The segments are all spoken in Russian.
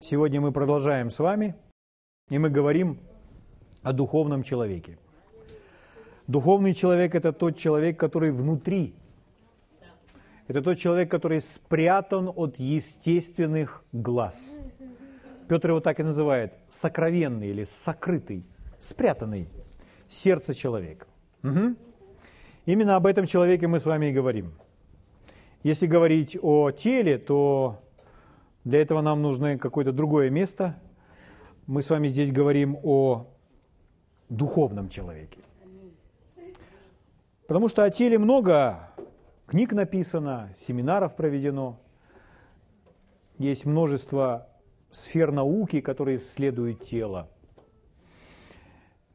Сегодня мы продолжаем с вами, и мы говорим о духовном человеке. Духовный человек – это тот человек, который внутри. Это тот человек, который спрятан от естественных глаз. Петр его так и называет – сокровенный или сокрытый, спрятанный сердце человека. Угу. Именно об этом человеке мы с вами и говорим. Если говорить о теле, то для этого нам нужно какое-то другое место. Мы с вами здесь говорим о духовном человеке. Потому что о теле много книг написано, семинаров проведено. Есть множество сфер науки, которые исследуют тело.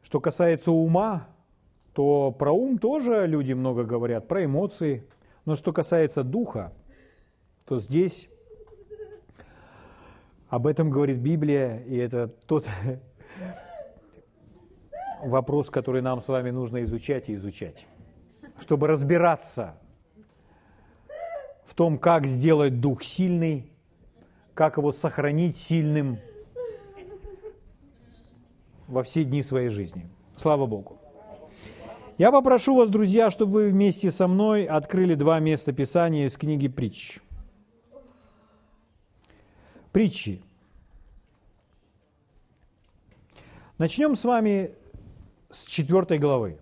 Что касается ума, то про ум тоже люди много говорят, про эмоции. Но что касается духа, то здесь об этом говорит Библия, и это тот вопрос, который нам с вами нужно изучать и изучать, чтобы разбираться в том, как сделать дух сильный, как его сохранить сильным во все дни своей жизни. Слава Богу. Я попрошу вас, друзья, чтобы вы вместе со мной открыли два места Писания из книги «Притч». Притчи. Начнем с вами с четвертой главы.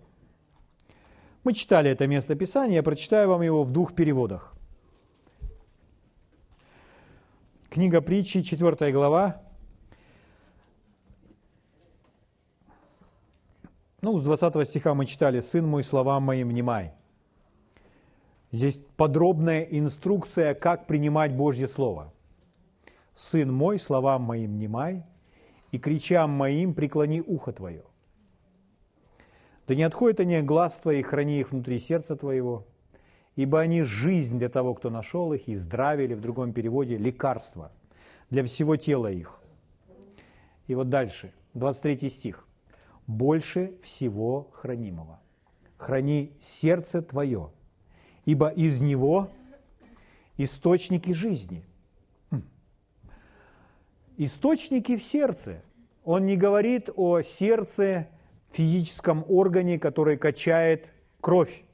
Мы читали это место Писания, я прочитаю вам его в двух переводах. Книга притчи, четвертая глава. Ну, с 20 стиха мы читали «Сын мой, словам моим внимай». Здесь подробная инструкция, как принимать Божье Слово – Сын мой, словам моим внимай, и кричам моим преклони ухо твое. Да не отходят они от глаз твоих, храни их внутри сердца твоего, ибо они жизнь для того, кто нашел их, и здравие, или в другом переводе лекарство для всего тела их. И вот дальше, 23 стих. «Больше всего хранимого. Храни сердце твое, ибо из него источники жизни – Источники в сердце. Он не говорит о сердце, физическом органе, который качает кровь,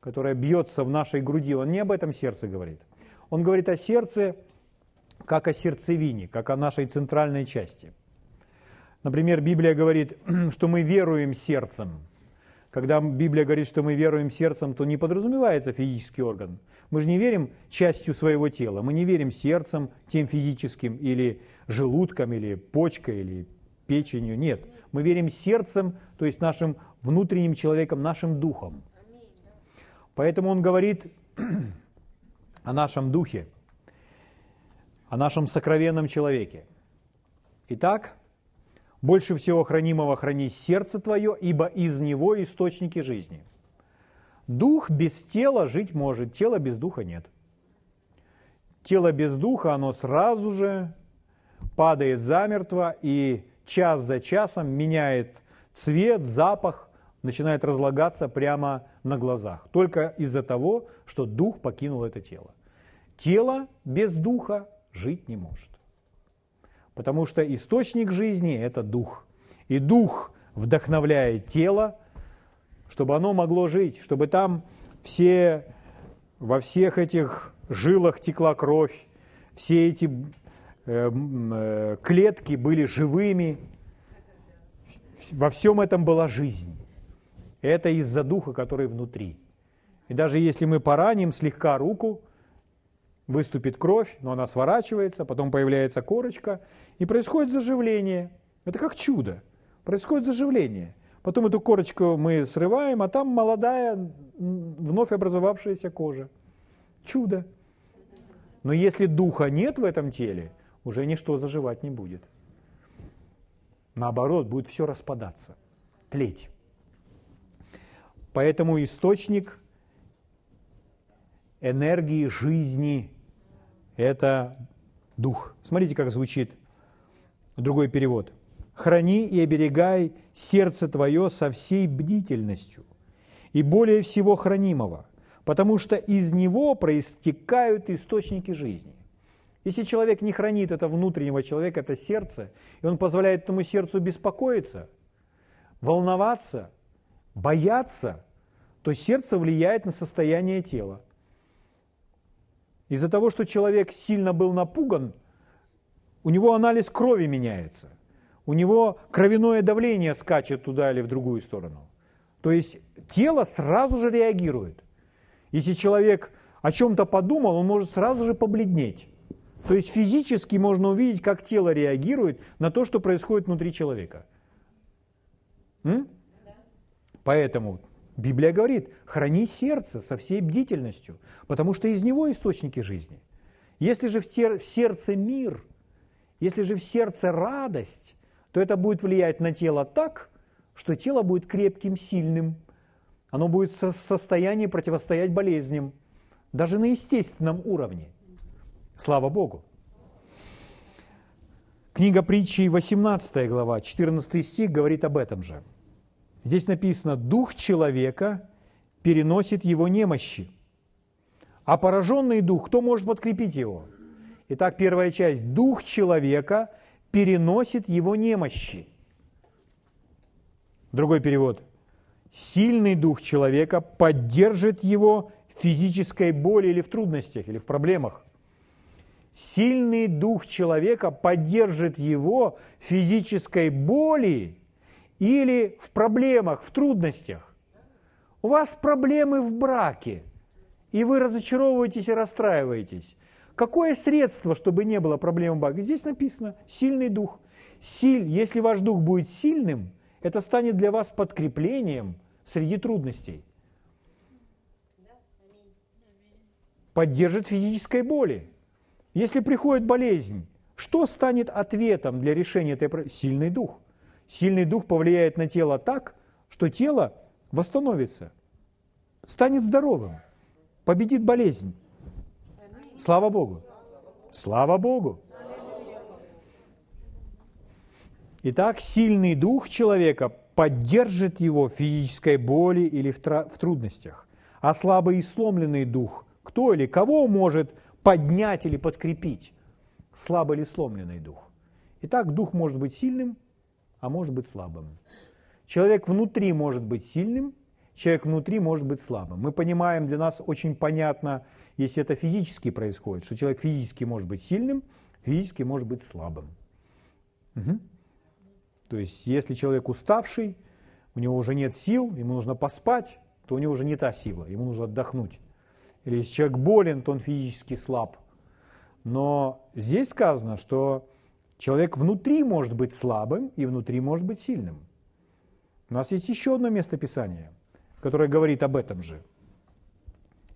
которая бьется в нашей груди. Он не об этом сердце говорит. Он говорит о сердце как о сердцевине, как о нашей центральной части. Например, Библия говорит, что мы веруем сердцем – когда Библия говорит, что мы веруем сердцем, то не подразумевается физический орган. Мы же не верим частью своего тела, мы не верим сердцем, тем физическим, или желудком, или почкой, или печенью. Нет, мы верим сердцем, то есть нашим внутренним человеком, нашим духом. Поэтому он говорит о нашем духе, о нашем сокровенном человеке. Итак, больше всего хранимого храни сердце твое, ибо из него источники жизни. Дух без тела жить может, тело без духа нет. Тело без духа, оно сразу же падает замертво и час за часом меняет цвет, запах, начинает разлагаться прямо на глазах. Только из-за того, что дух покинул это тело. Тело без духа жить не может. Потому что источник жизни – это дух. И дух вдохновляет тело, чтобы оно могло жить, чтобы там все, во всех этих жилах текла кровь, все эти э, э, клетки были живыми, во всем этом была жизнь. Это из-за духа, который внутри. И даже если мы пораним слегка руку, выступит кровь, но она сворачивается, потом появляется корочка, и происходит заживление. Это как чудо. Происходит заживление. Потом эту корочку мы срываем, а там молодая, вновь образовавшаяся кожа. Чудо. Но если духа нет в этом теле, уже ничто заживать не будет. Наоборот, будет все распадаться, тлеть. Поэтому источник энергии жизни – это дух. Смотрите, как звучит другой перевод. «Храни и оберегай сердце твое со всей бдительностью и более всего хранимого, потому что из него проистекают источники жизни». Если человек не хранит это внутреннего человека, это сердце, и он позволяет этому сердцу беспокоиться, волноваться, бояться, то сердце влияет на состояние тела. Из-за того, что человек сильно был напуган, у него анализ крови меняется. У него кровяное давление скачет туда или в другую сторону. То есть тело сразу же реагирует. Если человек о чем-то подумал, он может сразу же побледнеть. То есть физически можно увидеть, как тело реагирует на то, что происходит внутри человека. М? Поэтому Библия говорит, храни сердце со всей бдительностью, потому что из него источники жизни. Если же в, сердце мир, если же в сердце радость, то это будет влиять на тело так, что тело будет крепким, сильным. Оно будет в состоянии противостоять болезням, даже на естественном уровне. Слава Богу. Книга притчи 18 глава, 14 стих говорит об этом же. Здесь написано, дух человека переносит его немощи, а пораженный дух, кто может подкрепить его? Итак, первая часть. Дух человека переносит его немощи. Другой перевод. Сильный дух человека поддержит его в физической боли или в трудностях, или в проблемах. Сильный дух человека поддержит его в физической боли или в проблемах, в трудностях. У вас проблемы в браке, и вы разочаровываетесь и расстраиваетесь. Какое средство, чтобы не было проблем в браке? Здесь написано «сильный дух». Силь, если ваш дух будет сильным, это станет для вас подкреплением среди трудностей. Поддержит физической боли. Если приходит болезнь, что станет ответом для решения этой проблемы? Сильный дух. Сильный дух повлияет на тело так, что тело восстановится, станет здоровым, победит болезнь. Слава Богу! Слава Богу! Итак, сильный дух человека поддержит его в физической боли или в, трудностях. А слабый и сломленный дух, кто или кого может поднять или подкрепить? Слабый или сломленный дух. Итак, дух может быть сильным, а может быть слабым. Человек внутри может быть сильным, человек внутри может быть слабым. Мы понимаем, для нас очень понятно, если это физически происходит, что человек физически может быть сильным, физически может быть слабым. Угу. То есть, если человек уставший, у него уже нет сил, ему нужно поспать, то у него уже не та сила, ему нужно отдохнуть. Или если человек болен, то он физически слаб. Но здесь сказано, что человек внутри может быть слабым и внутри может быть сильным. У нас есть еще одно место Писания, которое говорит об этом же.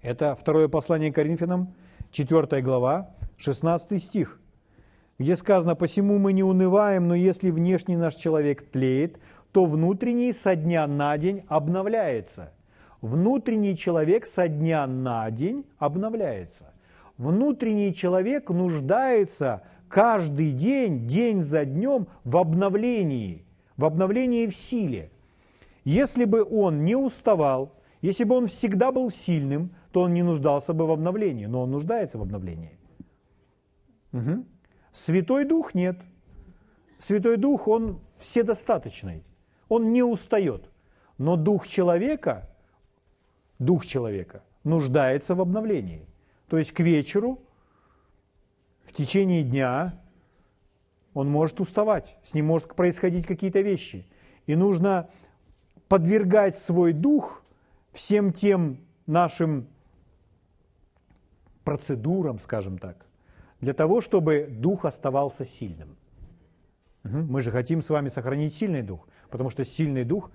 Это второе послание Коринфянам, 4 глава, 16 стих где сказано, «Посему мы не унываем, но если внешний наш человек тлеет, то внутренний со дня на день обновляется». Внутренний человек со дня на день обновляется. Внутренний человек нуждается каждый день, день за днем в обновлении, в обновлении в силе. Если бы он не уставал, если бы он всегда был сильным, то он не нуждался бы в обновлении, но он нуждается в обновлении. Угу. Святой Дух нет. Святой Дух, он вседостаточный. Он не устает. Но Дух человека, Дух человека нуждается в обновлении. То есть к вечеру, в течение дня, он может уставать, с ним может происходить какие-то вещи. И нужно подвергать свой дух всем тем нашим процедурам, скажем так, для того, чтобы дух оставался сильным. Мы же хотим с вами сохранить сильный дух, потому что сильный дух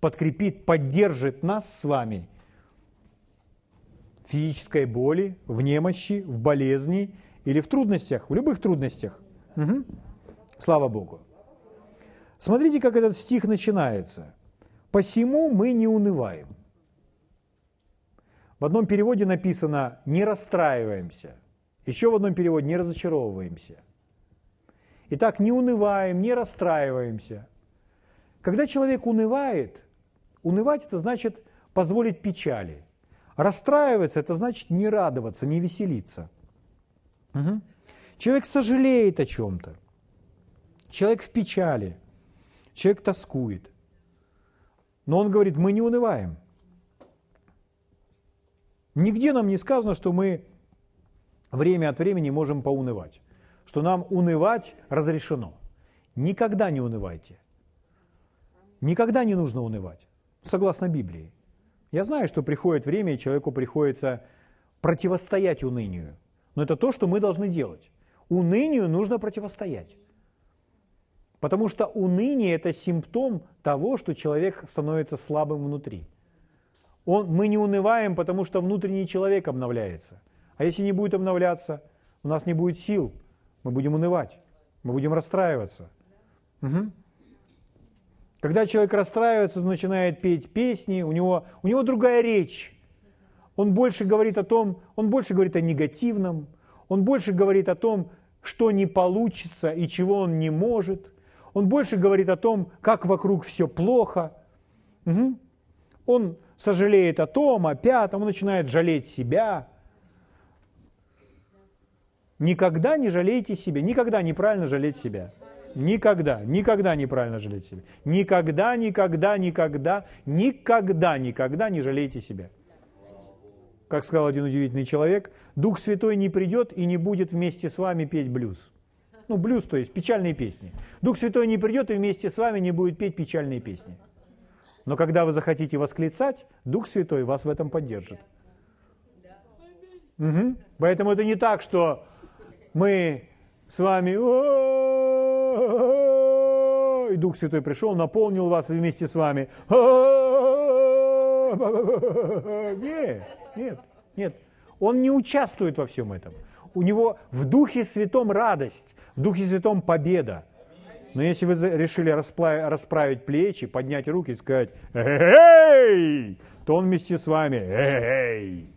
подкрепит, поддержит нас с вами в физической боли, в немощи, в болезни или в трудностях, в любых трудностях. Угу. Слава Богу. Смотрите, как этот стих начинается. «Посему мы не унываем». В одном переводе написано «не расстраиваемся». Еще в одном переводе «не разочаровываемся». Итак, не унываем, не расстраиваемся. Когда человек унывает, унывать это значит позволить печали. Расстраиваться это значит не радоваться, не веселиться. Угу. Человек сожалеет о чем-то. Человек в печали. Человек тоскует. Но он говорит, мы не унываем. Нигде нам не сказано, что мы время от времени можем поунывать. Что нам унывать разрешено. Никогда не унывайте. Никогда не нужно унывать, согласно Библии. Я знаю, что приходит время, и человеку приходится противостоять унынию. Но это то, что мы должны делать. Унынию нужно противостоять. Потому что уныние – это симптом того, что человек становится слабым внутри. Он, мы не унываем, потому что внутренний человек обновляется. А если не будет обновляться, у нас не будет сил, мы будем унывать, мы будем расстраиваться. Угу. Когда человек расстраивается, начинает петь песни, у него, у него другая речь. Он больше говорит о том, он больше говорит о негативном, он больше говорит о том, что не получится и чего он не может. Он больше говорит о том, как вокруг все плохо. Угу. Он сожалеет о том, о пятом, он начинает жалеть себя. Никогда не жалейте себя, никогда неправильно жалеть себя. Никогда, никогда неправильно жалеть себя. Никогда, никогда, никогда, никогда, никогда не жалейте себя. Как сказал один удивительный человек, Дух Святой не придет и не будет вместе с вами петь блюз. Ну, блюз, то есть печальные песни. Дух Святой не придет и вместе с вами не будет петь печальные песни. Но когда вы захотите восклицать, Дух Святой вас в этом поддержит. Угу. Поэтому это не так, что мы с вами и Дух Святой пришел, наполнил вас вместе с вами. Нет, нет, нет. Он не участвует во всем этом. У него в Духе Святом радость, в Духе Святом победа. Но если вы решили расправить плечи, поднять руки и сказать «Эй!», то он вместе с вами «Эй!».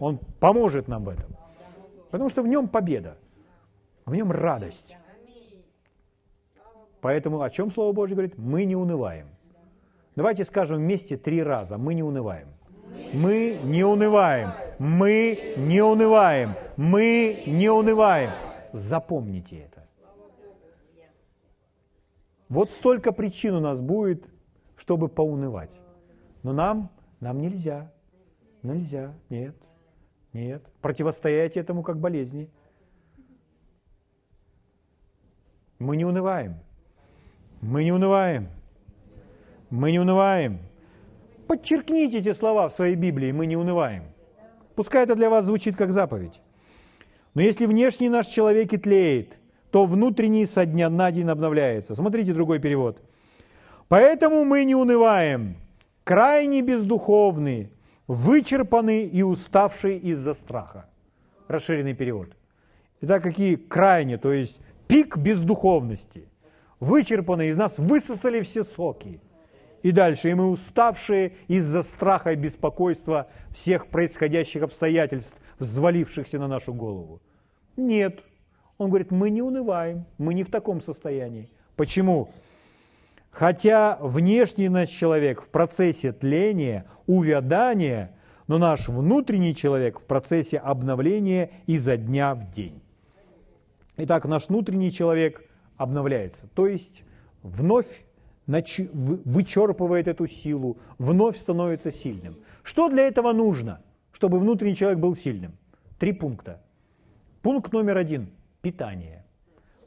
Он поможет нам в этом. Потому что в нем победа, в нем радость. Поэтому о чем Слово Божье говорит? Мы не унываем. Давайте скажем вместе три раза. Мы не унываем. Мы не унываем. Мы не унываем. Мы не унываем. Запомните это. Вот столько причин у нас будет, чтобы поунывать. Но нам, нам нельзя. Нельзя. Нет. Нет. Противостоять этому как болезни. Мы не унываем. Мы не унываем. Мы не унываем. Подчеркните эти слова в своей Библии, мы не унываем. Пускай это для вас звучит как заповедь. Но если внешний наш человек и тлеет, то внутренний со дня на день обновляется. Смотрите другой перевод. Поэтому мы не унываем, крайне бездуховны, вычерпаны и уставшие из-за страха. Расширенный перевод. Итак, какие крайне, то есть пик бездуховности. Вычерпаны, из нас высосали все соки. И дальше, и мы уставшие из-за страха и беспокойства всех происходящих обстоятельств, взвалившихся на нашу голову. Нет. Он говорит, мы не унываем, мы не в таком состоянии. Почему? Хотя внешний наш человек в процессе тления, увядания, но наш внутренний человек в процессе обновления изо дня в день. Итак, наш внутренний человек обновляется, то есть вновь вычерпывает эту силу, вновь становится сильным. Что для этого нужно, чтобы внутренний человек был сильным? Три пункта. Пункт номер один – питание.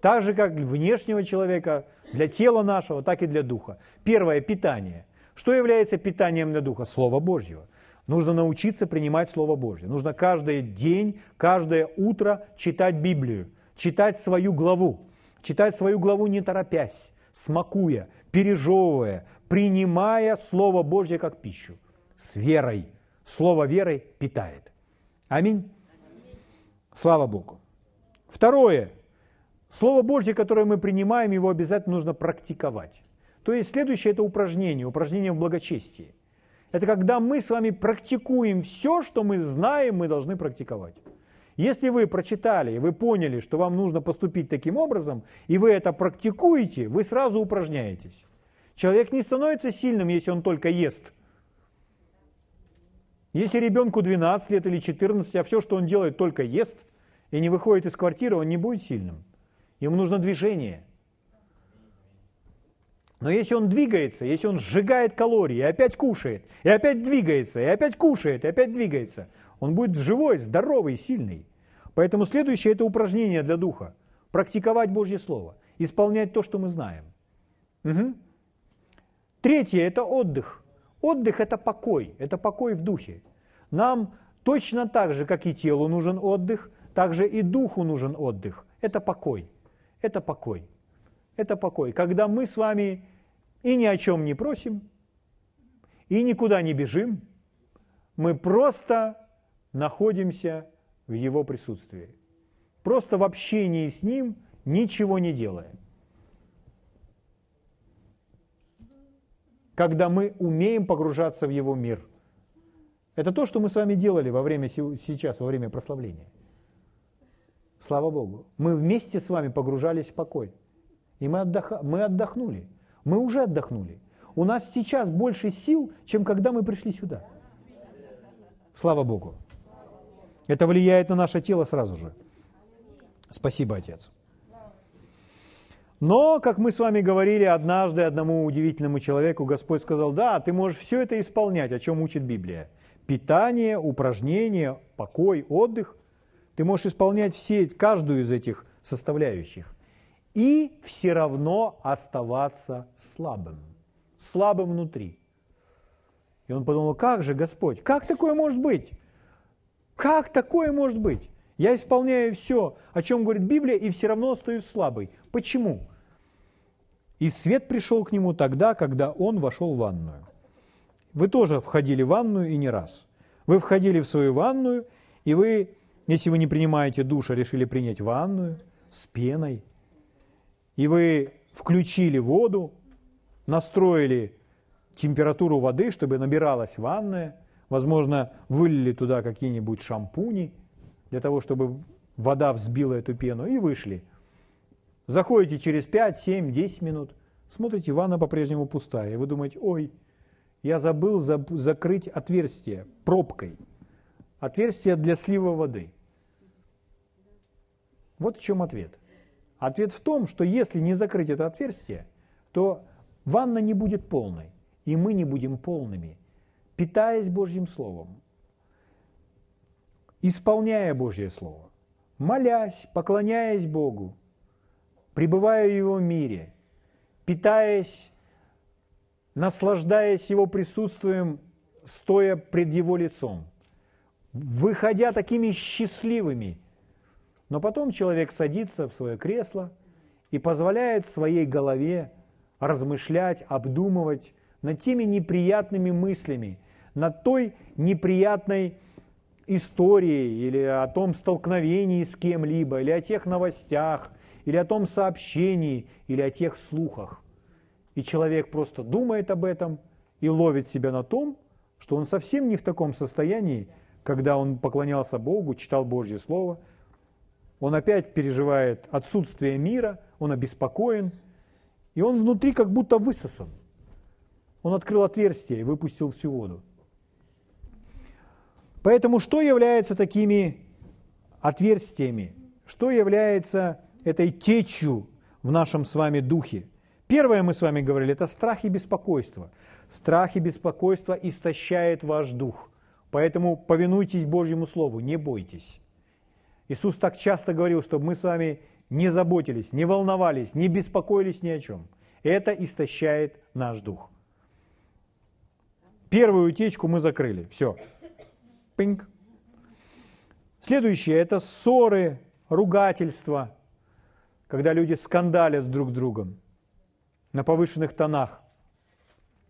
Так же, как для внешнего человека, для тела нашего, так и для духа. Первое – питание. Что является питанием для духа? Слово Божье. Нужно научиться принимать Слово Божье. Нужно каждый день, каждое утро читать Библию, читать свою главу. Читать свою главу не торопясь, смакуя, пережевывая, принимая Слово Божье как пищу, с верой. Слово верой питает. Аминь. Слава Богу. Второе. Слово Божье, которое мы принимаем, его обязательно нужно практиковать. То есть следующее – это упражнение, упражнение в благочестии. Это когда мы с вами практикуем все, что мы знаем, мы должны практиковать. Если вы прочитали, вы поняли, что вам нужно поступить таким образом, и вы это практикуете, вы сразу упражняетесь. Человек не становится сильным, если он только ест. Если ребенку 12 лет или 14, а все, что он делает, только ест, и не выходит из квартиры, он не будет сильным. Ему нужно движение. Но если он двигается, если он сжигает калории, и опять кушает, и опять двигается, и опять кушает, и опять двигается, он будет живой, здоровый, сильный. Поэтому следующее – это упражнение для духа. Практиковать Божье Слово, исполнять то, что мы знаем. Угу. Третье – это отдых. Отдых – это покой, это покой в духе. Нам точно так же, как и телу нужен отдых, также и духу нужен отдых. Это покой. Это покой. Это покой. Когда мы с вами и ни о чем не просим, и никуда не бежим, мы просто находимся в Его присутствии. Просто в общении с Ним, ничего не делая. Когда мы умеем погружаться в Его мир. Это то, что мы с вами делали во время сейчас, во время прославления. Слава Богу. Мы вместе с вами погружались в покой. И мы, отдох... мы отдохнули. Мы уже отдохнули. У нас сейчас больше сил, чем когда мы пришли сюда. Слава Богу. Это влияет на наше тело сразу же. Спасибо, Отец. Но, как мы с вами говорили, однажды одному удивительному человеку Господь сказал, да, ты можешь все это исполнять, о чем учит Библия. Питание, упражнения, покой, отдых. Ты можешь исполнять все, каждую из этих составляющих и все равно оставаться слабым, слабым внутри. И он подумал, как же, Господь, как такое может быть? Как такое может быть? Я исполняю все, о чем говорит Библия, и все равно остаюсь слабый. Почему? И свет пришел к нему тогда, когда он вошел в ванную. Вы тоже входили в ванную и не раз. Вы входили в свою ванную, и вы если вы не принимаете душа, решили принять ванную с пеной, и вы включили воду, настроили температуру воды, чтобы набиралась ванная, возможно, вылили туда какие-нибудь шампуни, для того, чтобы вода взбила эту пену, и вышли. Заходите через 5, 7, 10 минут, смотрите, ванна по-прежнему пустая, и вы думаете, ой, я забыл закрыть отверстие пробкой, отверстие для слива воды – вот в чем ответ. Ответ в том, что если не закрыть это отверстие, то ванна не будет полной, и мы не будем полными, питаясь Божьим Словом, исполняя Божье Слово, молясь, поклоняясь Богу, пребывая в Его мире, питаясь, наслаждаясь Его присутствием, стоя пред Его лицом, выходя такими счастливыми – но потом человек садится в свое кресло и позволяет своей голове размышлять, обдумывать над теми неприятными мыслями, над той неприятной историей или о том столкновении с кем-либо, или о тех новостях, или о том сообщении, или о тех слухах. И человек просто думает об этом и ловит себя на том, что он совсем не в таком состоянии, когда он поклонялся Богу, читал Божье Слово – он опять переживает отсутствие мира, он обеспокоен, и он внутри как будто высосан. Он открыл отверстие и выпустил всю воду. Поэтому что является такими отверстиями? Что является этой течью в нашем с вами духе? Первое мы с вами говорили, это страх и беспокойство. Страх и беспокойство истощает ваш дух. Поэтому повинуйтесь Божьему Слову, не бойтесь. Иисус так часто говорил, чтобы мы с вами не заботились, не волновались, не беспокоились ни о чем. Это истощает наш дух. Первую утечку мы закрыли. Все. Пинг. Следующее – это ссоры, ругательства, когда люди скандалят друг с другом на повышенных тонах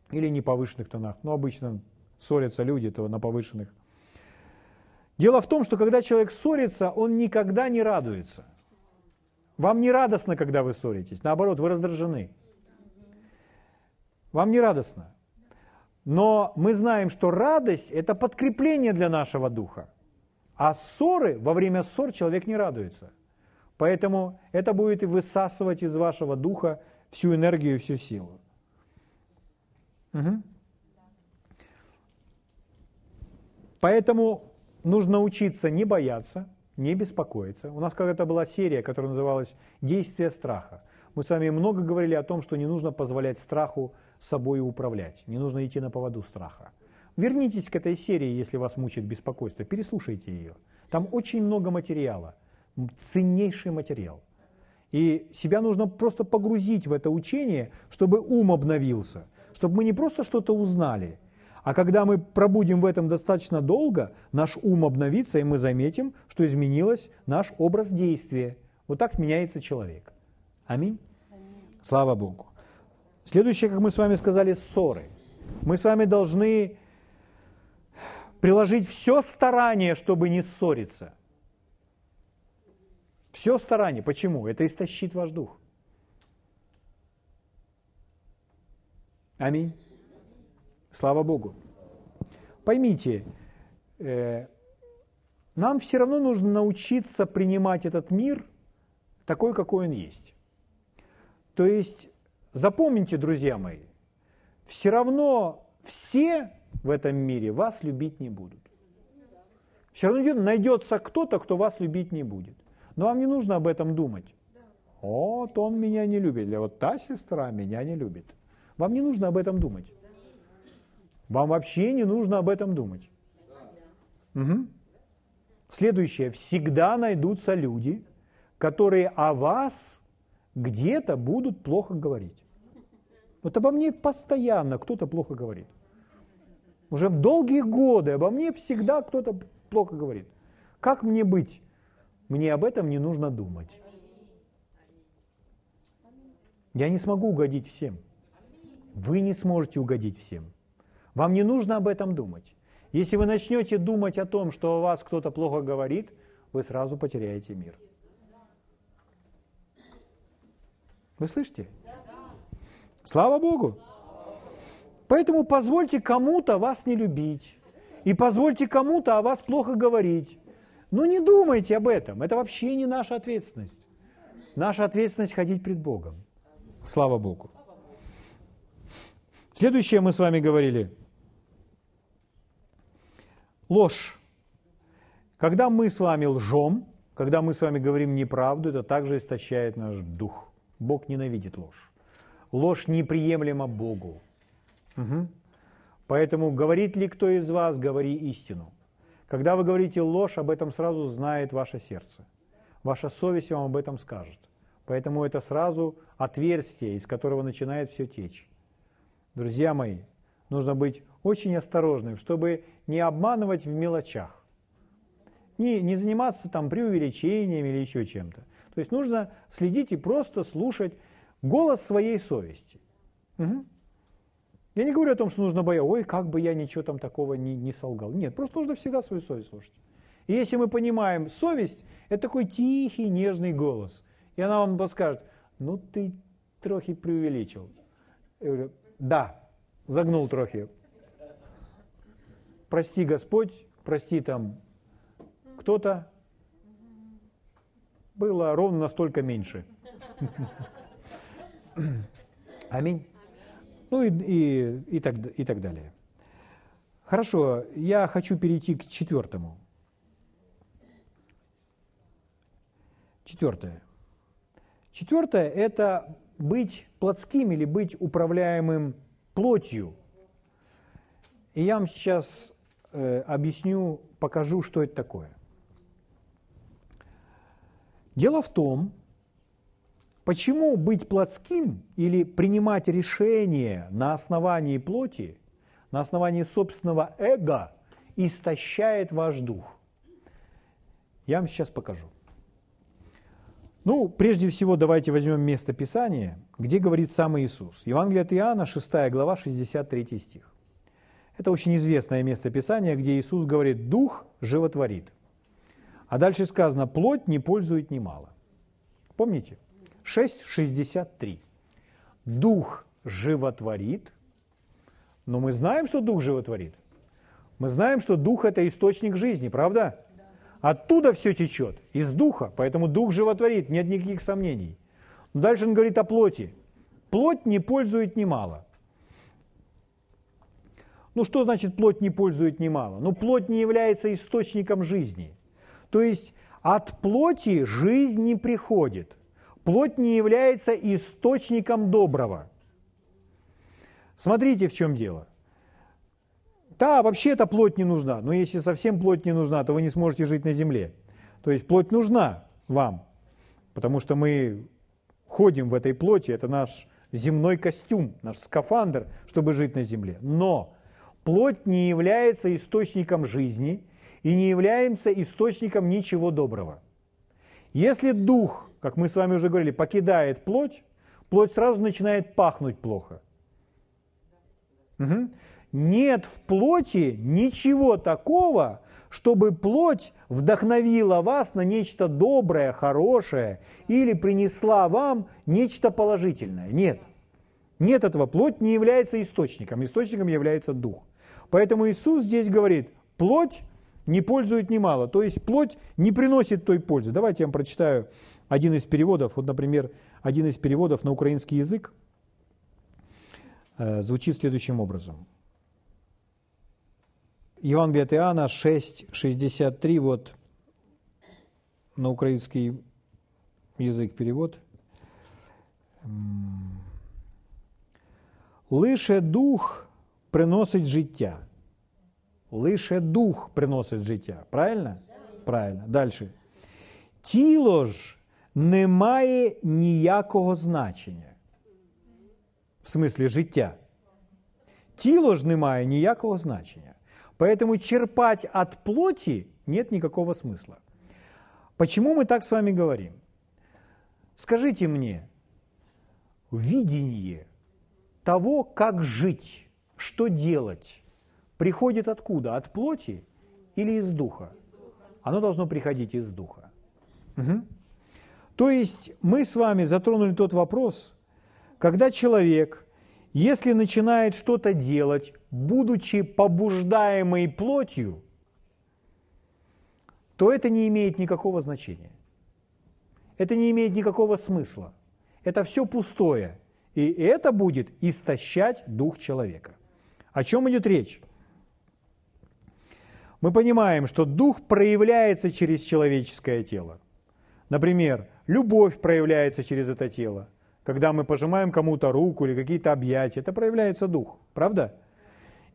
или не повышенных тонах. Но обычно ссорятся люди, то на повышенных – Дело в том, что когда человек ссорится, он никогда не радуется. Вам не радостно, когда вы ссоритесь. Наоборот, вы раздражены. Вам не радостно. Но мы знаем, что радость – это подкрепление для нашего духа. А ссоры, во время ссор человек не радуется. Поэтому это будет высасывать из вашего духа всю энергию, всю силу. Угу. Поэтому нужно учиться не бояться, не беспокоиться. У нас когда-то была серия, которая называлась «Действие страха». Мы с вами много говорили о том, что не нужно позволять страху собой управлять, не нужно идти на поводу страха. Вернитесь к этой серии, если вас мучает беспокойство, переслушайте ее. Там очень много материала, ценнейший материал. И себя нужно просто погрузить в это учение, чтобы ум обновился, чтобы мы не просто что-то узнали, а когда мы пробудем в этом достаточно долго, наш ум обновится, и мы заметим, что изменилось наш образ действия. Вот так меняется человек. Аминь. Слава Богу. Следующее, как мы с вами сказали, ссоры. Мы с вами должны приложить все старание, чтобы не ссориться. Все старание. Почему? Это истощит ваш дух. Аминь. Слава Богу. Поймите, э, нам все равно нужно научиться принимать этот мир такой, какой он есть. То есть, запомните, друзья мои, все равно все в этом мире вас любить не будут. Все равно найдется кто-то, кто вас любить не будет. Но вам не нужно об этом думать. Вот он меня не любит, или вот та сестра меня не любит. Вам не нужно об этом думать. Вам вообще не нужно об этом думать. Угу. Следующее. Всегда найдутся люди, которые о вас где-то будут плохо говорить. Вот обо мне постоянно кто-то плохо говорит. Уже долгие годы обо мне всегда кто-то плохо говорит. Как мне быть? Мне об этом не нужно думать. Я не смогу угодить всем. Вы не сможете угодить всем. Вам не нужно об этом думать. Если вы начнете думать о том, что о вас кто-то плохо говорит, вы сразу потеряете мир. Вы слышите? Слава Богу! Поэтому позвольте кому-то вас не любить. И позвольте кому-то о вас плохо говорить. Но не думайте об этом. Это вообще не наша ответственность. Наша ответственность ходить пред Богом. Слава Богу. Следующее мы с вами говорили. Ложь. Когда мы с вами лжем, когда мы с вами говорим неправду, это также истощает наш дух. Бог ненавидит ложь. Ложь неприемлема Богу. Угу. Поэтому говорит ли кто из вас, говори истину. Когда вы говорите ложь, об этом сразу знает ваше сердце. Ваша совесть вам об этом скажет. Поэтому это сразу отверстие, из которого начинает все течь. Друзья мои, нужно быть очень осторожным, чтобы не обманывать в мелочах. Не, не заниматься там преувеличением или еще чем-то. То есть нужно следить и просто слушать голос своей совести. Угу. Я не говорю о том, что нужно бояться, ой, как бы я ничего там такого не, не солгал. Нет, просто нужно всегда свою совесть слушать. И если мы понимаем, совесть – это такой тихий, нежный голос. И она вам подскажет, ну ты трохи преувеличил. Я говорю, да, загнул трохи. Прости, Господь, прости там кто-то. Было ровно настолько меньше. Аминь. Ну и, и, и, так, и так далее. Хорошо, я хочу перейти к четвертому. Четвертое. Четвертое – это быть плотским или быть управляемым плотью. И я вам сейчас э, объясню, покажу, что это такое. Дело в том, Почему быть плотским или принимать решения на основании плоти, на основании собственного эго, истощает ваш дух? Я вам сейчас покажу. Ну, прежде всего, давайте возьмем место Писания, где говорит сам Иисус. Евангелие от Иоанна, 6 глава, 63 стих. Это очень известное место Писания, где Иисус говорит «Дух животворит». А дальше сказано «Плоть не пользует немало». Помните? 6.63. Дух животворит, но мы знаем, что Дух животворит. Мы знаем, что Дух – это источник жизни, правда? Оттуда все течет, из Духа, поэтому Дух животворит, нет никаких сомнений. Но дальше он говорит о плоти. Плоть не пользует немало. Ну что значит плоть не пользует немало? Ну плоть не является источником жизни. То есть От плоти жизнь не приходит. Плоть не является источником доброго. Смотрите, в чем дело. Да, вообще эта плоть не нужна, но если совсем плоть не нужна, то вы не сможете жить на земле. То есть плоть нужна вам, потому что мы ходим в этой плоти, это наш земной костюм, наш скафандр, чтобы жить на земле. Но плоть не является источником жизни и не является источником ничего доброго. Если дух, как мы с вами уже говорили, покидает плоть, плоть сразу начинает пахнуть плохо. Угу. Нет в плоти ничего такого, чтобы плоть вдохновила вас на нечто доброе, хорошее или принесла вам нечто положительное. Нет. Нет этого. Плоть не является источником. Источником является дух. Поэтому Иисус здесь говорит, плоть не пользует немало. То есть плоть не приносит той пользы. Давайте я вам прочитаю один из переводов. Вот, например, один из переводов на украинский язык э, звучит следующим образом. Евангелие от Иоанна 6,63, вот на український язик перевод. Лише дух приносить життя. Лише дух приносить життя. Правильно? Правильно. Далі. Тіло ж не має ніякого значення. В смислі життя. Тіло ж не має ніякого значення. Поэтому черпать от плоти нет никакого смысла. Почему мы так с вами говорим? Скажите мне, видение того, как жить, что делать, приходит откуда? От плоти или из духа? Оно должно приходить из духа. Угу. То есть мы с вами затронули тот вопрос, когда человек – если начинает что-то делать, будучи побуждаемой плотью, то это не имеет никакого значения. Это не имеет никакого смысла. Это все пустое. И это будет истощать дух человека. О чем идет речь? Мы понимаем, что дух проявляется через человеческое тело. Например, любовь проявляется через это тело когда мы пожимаем кому-то руку или какие-то объятия, это проявляется дух, правда?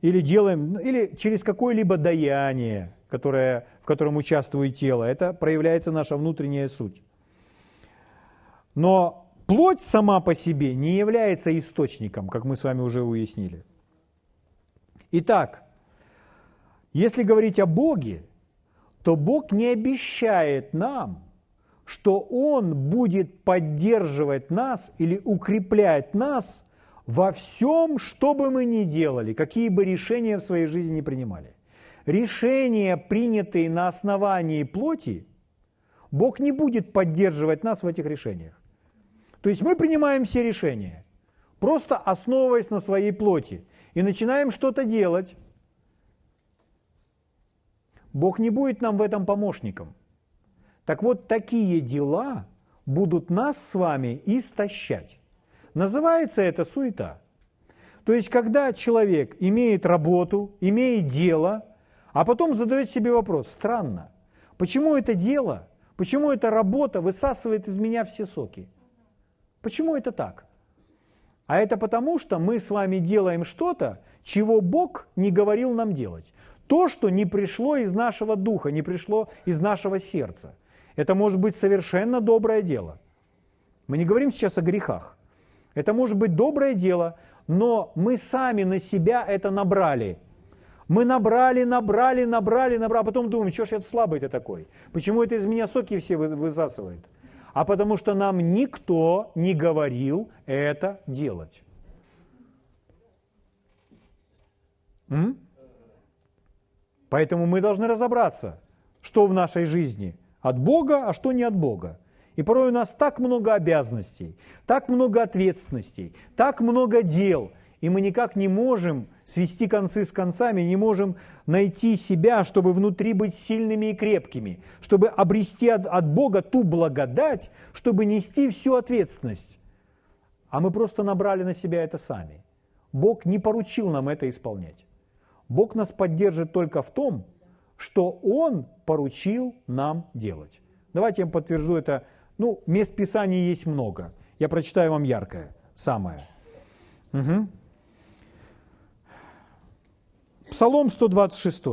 Или делаем, или через какое-либо даяние, которое, в котором участвует тело, это проявляется наша внутренняя суть. Но плоть сама по себе не является источником, как мы с вами уже уяснили. Итак, если говорить о Боге, то Бог не обещает нам, что Он будет поддерживать нас или укреплять нас во всем, что бы мы ни делали, какие бы решения в своей жизни не принимали. Решения, принятые на основании плоти, Бог не будет поддерживать нас в этих решениях. То есть мы принимаем все решения, просто основываясь на своей плоти, и начинаем что-то делать. Бог не будет нам в этом помощником – так вот, такие дела будут нас с вами истощать. Называется это суета. То есть, когда человек имеет работу, имеет дело, а потом задает себе вопрос, странно, почему это дело, почему эта работа высасывает из меня все соки? Почему это так? А это потому, что мы с вами делаем что-то, чего Бог не говорил нам делать. То, что не пришло из нашего духа, не пришло из нашего сердца. Это может быть совершенно доброе дело. Мы не говорим сейчас о грехах. Это может быть доброе дело, но мы сами на себя это набрали. Мы набрали, набрали, набрали, набрали, а потом думаем, что ж я слабый-то такой? Почему это из меня соки все высасывает? А потому что нам никто не говорил это делать. М? Поэтому мы должны разобраться, что в нашей жизни – от Бога, а что не от Бога. И порой у нас так много обязанностей, так много ответственностей, так много дел, и мы никак не можем свести концы с концами, не можем найти себя, чтобы внутри быть сильными и крепкими, чтобы обрести от, от Бога ту благодать, чтобы нести всю ответственность. А мы просто набрали на себя это сами. Бог не поручил нам это исполнять. Бог нас поддержит только в том, что Он поручил нам делать. Давайте я вам подтвержу это. Ну, мест Писания есть много. Я прочитаю вам яркое, самое. Угу. Псалом 126.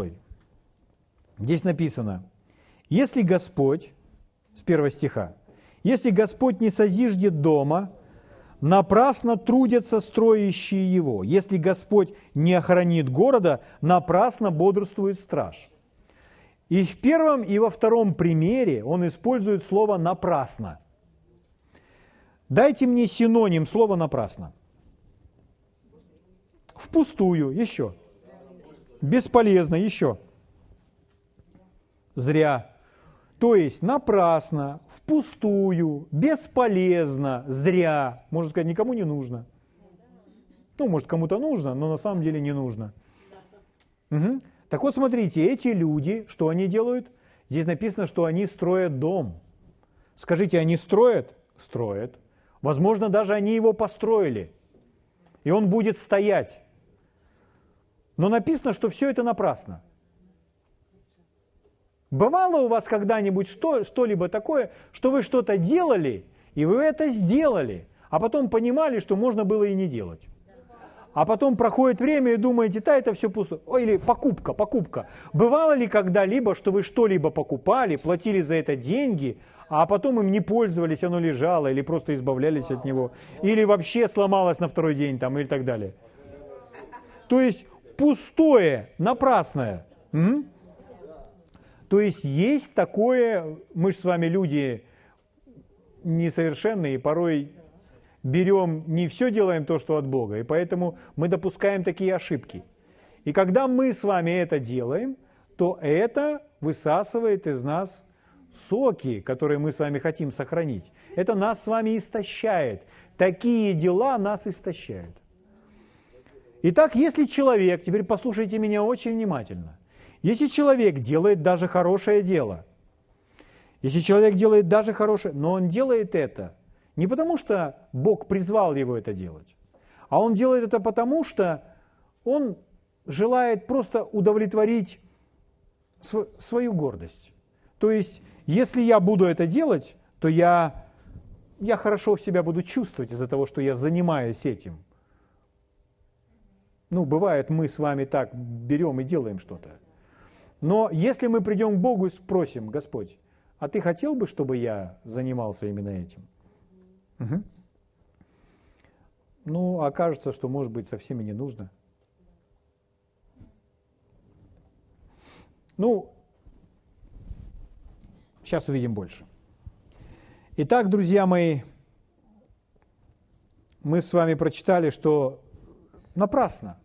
Здесь написано, если Господь, с первого стиха, если Господь не созиждет дома, напрасно трудятся строящие его. Если Господь не охранит города, напрасно бодрствует страж. И в первом, и во втором примере он использует слово «напрасно». Дайте мне синоним слова «напрасно». Впустую, еще. Бесполезно, еще. Зря. То есть напрасно, впустую, бесполезно, зря. Можно сказать, никому не нужно. Ну, может, кому-то нужно, но на самом деле не нужно. Угу. Так вот, смотрите, эти люди, что они делают? Здесь написано, что они строят дом. Скажите, они строят? Строят. Возможно, даже они его построили. И он будет стоять. Но написано, что все это напрасно. Бывало у вас когда-нибудь что, что-либо такое, что вы что-то делали, и вы это сделали, а потом понимали, что можно было и не делать. А потом проходит время и думаете, да, это все пусто. Ой, или покупка, покупка. Бывало ли когда-либо, что вы что-либо покупали, платили за это деньги, а потом им не пользовались, оно лежало, или просто избавлялись от него, или вообще сломалось на второй день там, или так далее. То есть пустое, напрасное. М? То есть есть такое, мы же с вами люди несовершенные, порой берем, не все делаем то, что от Бога, и поэтому мы допускаем такие ошибки. И когда мы с вами это делаем, то это высасывает из нас соки, которые мы с вами хотим сохранить. Это нас с вами истощает. Такие дела нас истощают. Итак, если человек, теперь послушайте меня очень внимательно, если человек делает даже хорошее дело, если человек делает даже хорошее, но он делает это не потому, что Бог призвал его это делать, а он делает это потому, что он желает просто удовлетворить свою гордость. То есть, если я буду это делать, то я, я хорошо себя буду чувствовать из-за того, что я занимаюсь этим. Ну, бывает, мы с вами так берем и делаем что-то. Но если мы придем к Богу и спросим, Господь, а ты хотел бы, чтобы я занимался именно этим? Угу. Ну, окажется, что, может быть, совсем и не нужно. Ну, сейчас увидим больше. Итак, друзья мои, мы с вами прочитали, что напрасно.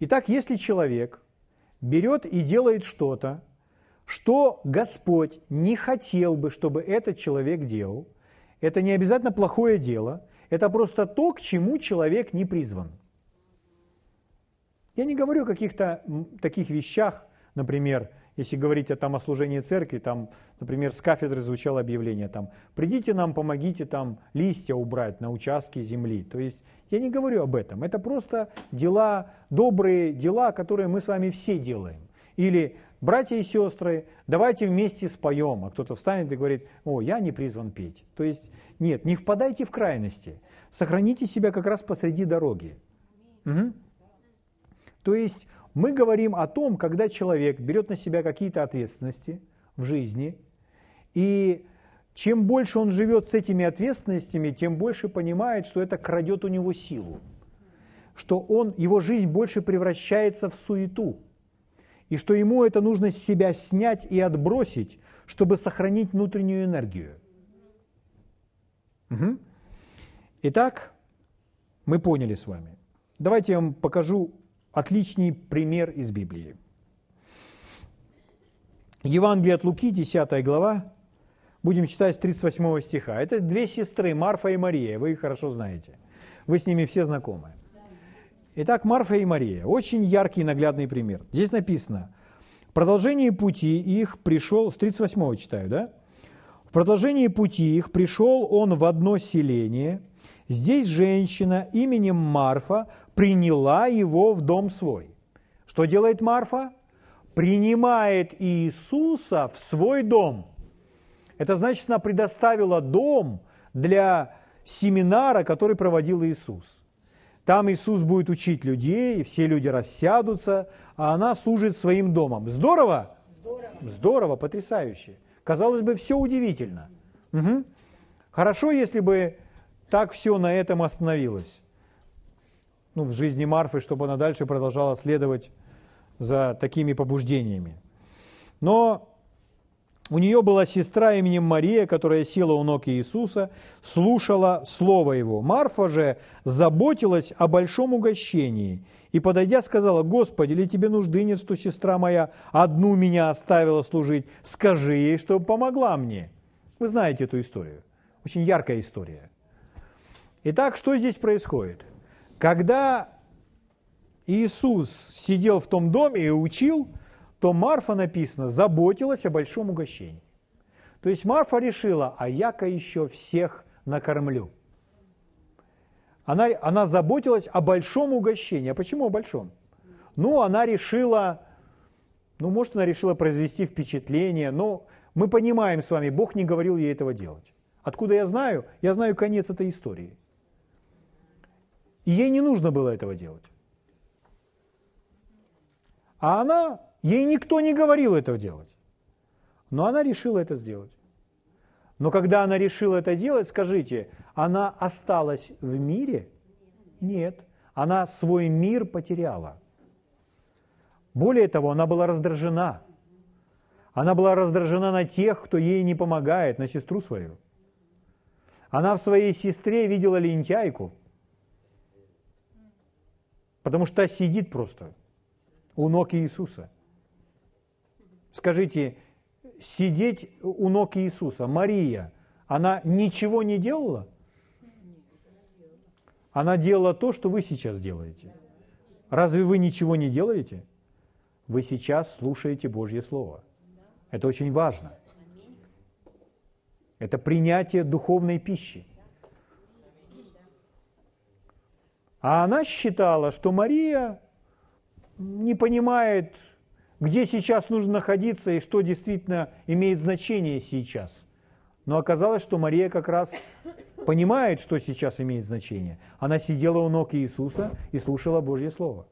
Итак, если человек – берет и делает что-то, что Господь не хотел бы, чтобы этот человек делал. Это не обязательно плохое дело, это просто то, к чему человек не призван. Я не говорю о каких-то таких вещах, например, если говорить о, там, о служении церкви, там, например, с кафедры звучало объявление, там, придите нам, помогите там листья убрать на участке земли. То есть я не говорю об этом. Это просто дела, добрые дела, которые мы с вами все делаем. Или братья и сестры, давайте вместе споем. А кто-то встанет и говорит, о, я не призван петь. То есть нет, не впадайте в крайности. Сохраните себя как раз посреди дороги. Угу. То есть мы говорим о том, когда человек берет на себя какие-то ответственности в жизни, и чем больше он живет с этими ответственностями, тем больше понимает, что это крадет у него силу, что он, его жизнь больше превращается в суету, и что ему это нужно с себя снять и отбросить, чтобы сохранить внутреннюю энергию. Угу. Итак, мы поняли с вами. Давайте я вам покажу отличный пример из Библии. Евангелие от Луки, 10 глава, будем читать с 38 стиха. Это две сестры, Марфа и Мария, вы их хорошо знаете. Вы с ними все знакомы. Итак, Марфа и Мария. Очень яркий и наглядный пример. Здесь написано, в продолжении пути их пришел, с 38 читаю, да? В продолжении пути их пришел он в одно селение. Здесь женщина именем Марфа приняла его в дом свой. Что делает Марфа? Принимает Иисуса в свой дом. Это значит, она предоставила дом для семинара, который проводил Иисус. Там Иисус будет учить людей, и все люди рассядутся, а она служит своим домом. Здорово? Здорово, Здорово потрясающе. Казалось бы, все удивительно. Угу. Хорошо, если бы так все на этом остановилось. Ну, в жизни Марфы, чтобы она дальше продолжала следовать за такими побуждениями. Но у нее была сестра именем Мария, которая села у ног Иисуса, слушала слово его. Марфа же заботилась о большом угощении и, подойдя, сказала, «Господи, ли тебе нужды нет, что сестра моя одну меня оставила служить? Скажи ей, чтобы помогла мне». Вы знаете эту историю. Очень яркая история. Итак, что здесь происходит? Когда Иисус сидел в том доме и учил, то Марфа, написано, заботилась о большом угощении. То есть Марфа решила, а я-ка еще всех накормлю. Она, она заботилась о большом угощении. А почему о большом? Ну, она решила, ну, может, она решила произвести впечатление, но мы понимаем с вами, Бог не говорил ей этого делать. Откуда я знаю? Я знаю конец этой истории. И ей не нужно было этого делать. А она Ей никто не говорил этого делать. Но она решила это сделать. Но когда она решила это делать, скажите, она осталась в мире? Нет. Она свой мир потеряла. Более того, она была раздражена. Она была раздражена на тех, кто ей не помогает, на сестру свою. Она в своей сестре видела лентяйку, потому что сидит просто у ног Иисуса – Скажите, сидеть у ног Иисуса, Мария, она ничего не делала? Она делала то, что вы сейчас делаете. Разве вы ничего не делаете? Вы сейчас слушаете Божье Слово. Это очень важно. Это принятие духовной пищи. А она считала, что Мария не понимает где сейчас нужно находиться и что действительно имеет значение сейчас. Но оказалось, что Мария как раз понимает, что сейчас имеет значение. Она сидела у ног Иисуса и слушала Божье Слово.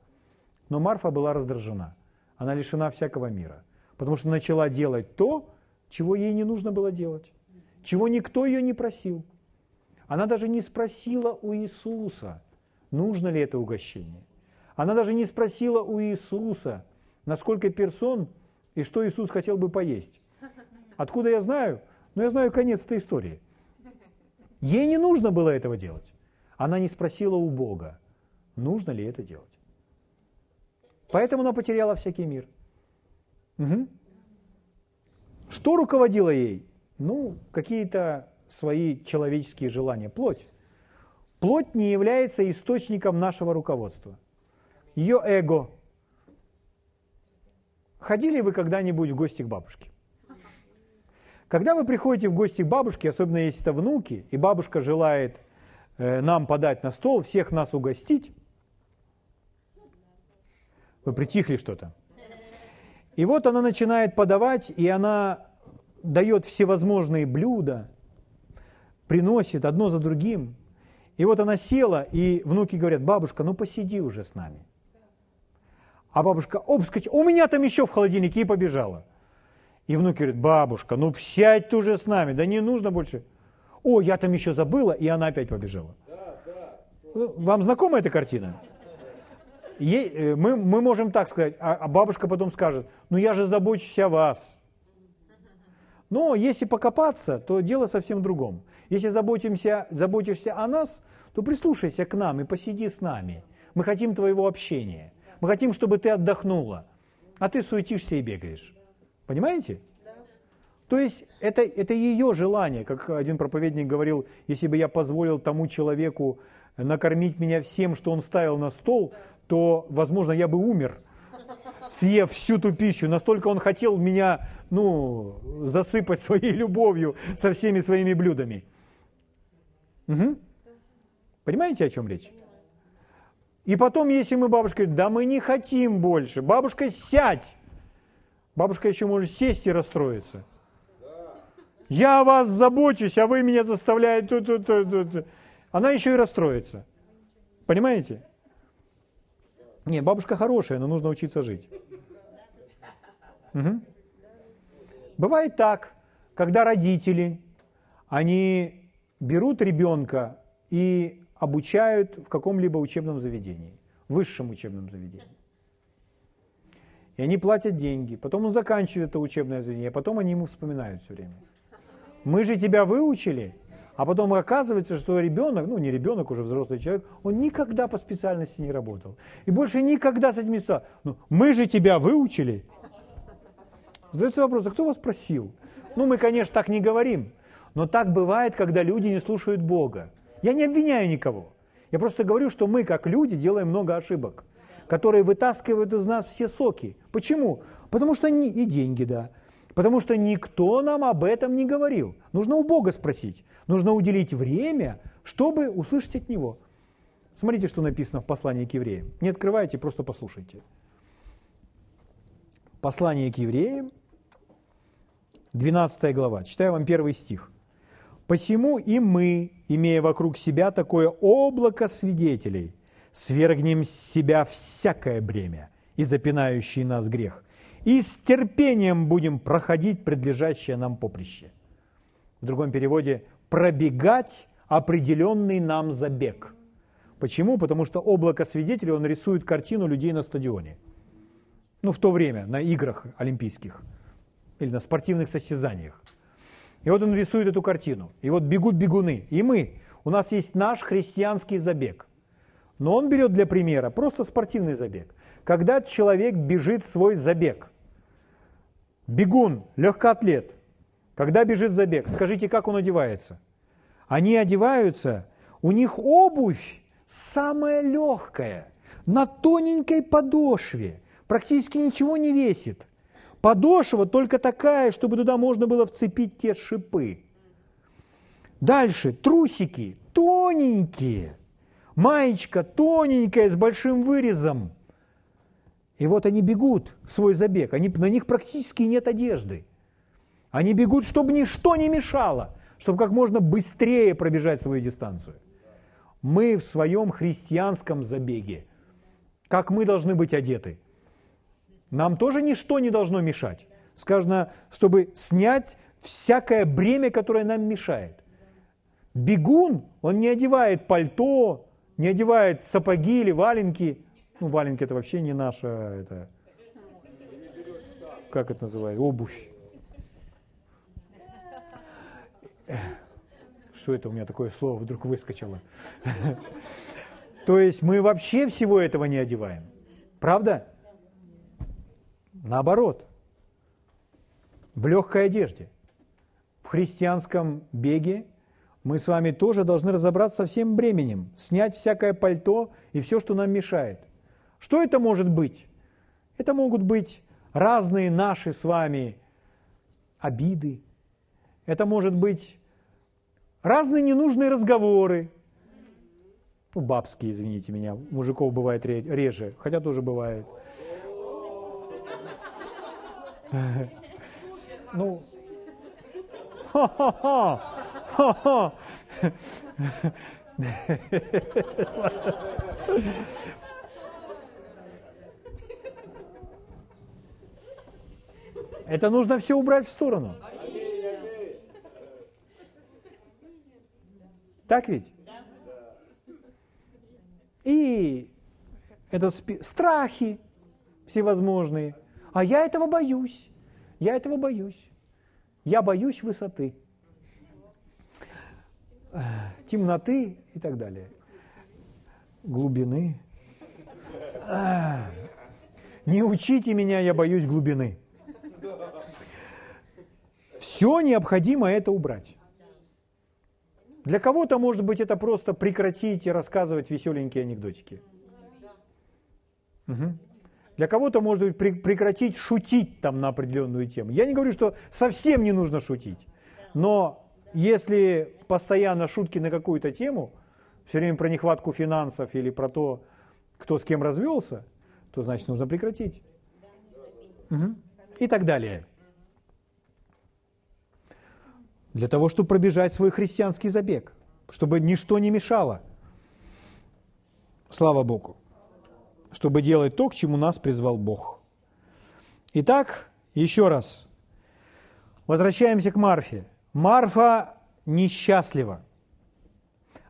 Но Марфа была раздражена. Она лишена всякого мира. Потому что начала делать то, чего ей не нужно было делать. Чего никто ее не просил. Она даже не спросила у Иисуса, нужно ли это угощение. Она даже не спросила у Иисуса, на сколько персон и что Иисус хотел бы поесть. Откуда я знаю? Ну, я знаю конец этой истории. Ей не нужно было этого делать. Она не спросила у Бога, нужно ли это делать. Поэтому она потеряла всякий мир. Угу. Что руководило ей? Ну, какие-то свои человеческие желания. Плоть. Плоть не является источником нашего руководства. Ее эго, Ходили вы когда-нибудь в гости к бабушке? Когда вы приходите в гости к бабушке, особенно если это внуки, и бабушка желает э, нам подать на стол, всех нас угостить, вы притихли что-то. И вот она начинает подавать, и она дает всевозможные блюда, приносит одно за другим. И вот она села, и внуки говорят, бабушка, ну посиди уже с нами. А бабушка, оп, скачи, у меня там еще в холодильнике и побежала. И внук говорит, бабушка, ну сядь ты уже с нами, да не нужно больше. О, я там еще забыла, и она опять побежала. Вам знакома эта картина? Э, мы, мы можем так сказать, а, а бабушка потом скажет, ну я же забочусь о вас. Но если покопаться, то дело совсем в другом. Если заботимся, заботишься о нас, то прислушайся к нам и посиди с нами. Мы хотим твоего общения. Мы хотим, чтобы ты отдохнула, а ты суетишься и бегаешь. Понимаете? То есть это, это ее желание, как один проповедник говорил, если бы я позволил тому человеку накормить меня всем, что он ставил на стол, то, возможно, я бы умер, съев всю ту пищу. Настолько он хотел меня ну, засыпать своей любовью со всеми своими блюдами. Угу. Понимаете, о чем речь? И потом, если мы бабушке говорим, да мы не хотим больше, бабушка, сядь. Бабушка еще может сесть и расстроиться. Я о вас забочусь, а вы меня заставляете... Тут, тут, тут, тут. Она еще и расстроится. Понимаете? Не, бабушка хорошая, но нужно учиться жить. Угу. Бывает так, когда родители, они берут ребенка и обучают в каком-либо учебном заведении, высшем учебном заведении. И они платят деньги, потом он заканчивает это учебное заведение, а потом они ему вспоминают все время. Мы же тебя выучили, а потом оказывается, что ребенок, ну не ребенок, уже взрослый человек, он никогда по специальности не работал. И больше никогда с этими ситуациями. Ну, мы же тебя выучили. Задается вопрос, а кто вас просил? Ну, мы, конечно, так не говорим, но так бывает, когда люди не слушают Бога. Я не обвиняю никого. Я просто говорю, что мы, как люди, делаем много ошибок, которые вытаскивают из нас все соки. Почему? Потому что не, и деньги, да. Потому что никто нам об этом не говорил. Нужно у Бога спросить. Нужно уделить время, чтобы услышать от Него. Смотрите, что написано в послании к евреям. Не открывайте, просто послушайте. Послание к евреям, 12 глава. Читаю вам первый стих. «Посему и мы, имея вокруг себя такое облако свидетелей, свергнем с себя всякое бремя и запинающий нас грех, и с терпением будем проходить предлежащее нам поприще». В другом переводе «пробегать определенный нам забег». Почему? Потому что облако свидетелей, он рисует картину людей на стадионе. Ну, в то время, на играх олимпийских или на спортивных состязаниях. И вот он рисует эту картину. И вот бегут бегуны. И мы. У нас есть наш христианский забег. Но он берет для примера просто спортивный забег. Когда человек бежит свой забег. Бегун, легкоатлет. Когда бежит забег, скажите, как он одевается? Они одеваются, у них обувь самая легкая, на тоненькой подошве, практически ничего не весит. Подошва только такая, чтобы туда можно было вцепить те шипы. Дальше трусики тоненькие, маечка тоненькая с большим вырезом. И вот они бегут свой забег, они, на них практически нет одежды. Они бегут, чтобы ничто не мешало, чтобы как можно быстрее пробежать свою дистанцию. Мы в своем христианском забеге, как мы должны быть одеты – нам тоже ничто не должно мешать. Сказано, чтобы снять всякое бремя, которое нам мешает. Бегун, он не одевает пальто, не одевает сапоги или валенки. Ну, валенки это вообще не наша, это, как это называется, обувь. Что это у меня такое слово вдруг выскочило? То есть мы вообще всего этого не одеваем. Правда? Наоборот, в легкой одежде. В христианском беге мы с вами тоже должны разобраться со всем бременем, снять всякое пальто и все, что нам мешает. Что это может быть? Это могут быть разные наши с вами обиды. Это может быть разные ненужные разговоры. Ну, бабские, извините меня, мужиков бывает реже, хотя тоже бывает. Ну, ха-ха-ха, ха-ха. Это нужно все убрать в сторону. Так ведь? И это страхи всевозможные – а я этого боюсь. Я этого боюсь. Я боюсь высоты, темноты и так далее. Глубины. Не учите меня, я боюсь глубины. Все необходимо это убрать. Для кого-то, может быть, это просто прекратить и рассказывать веселенькие анекдотики. Угу. Для кого-то, может быть, прекратить шутить там на определенную тему. Я не говорю, что совсем не нужно шутить. Но если постоянно шутки на какую-то тему, все время про нехватку финансов или про то, кто с кем развелся, то значит нужно прекратить. Угу. И так далее. для того, чтобы пробежать свой христианский забег, чтобы ничто не мешало. Слава Богу. Чтобы делать то, к чему нас призвал Бог. Итак, еще раз. Возвращаемся к Марфе. Марфа несчастлива.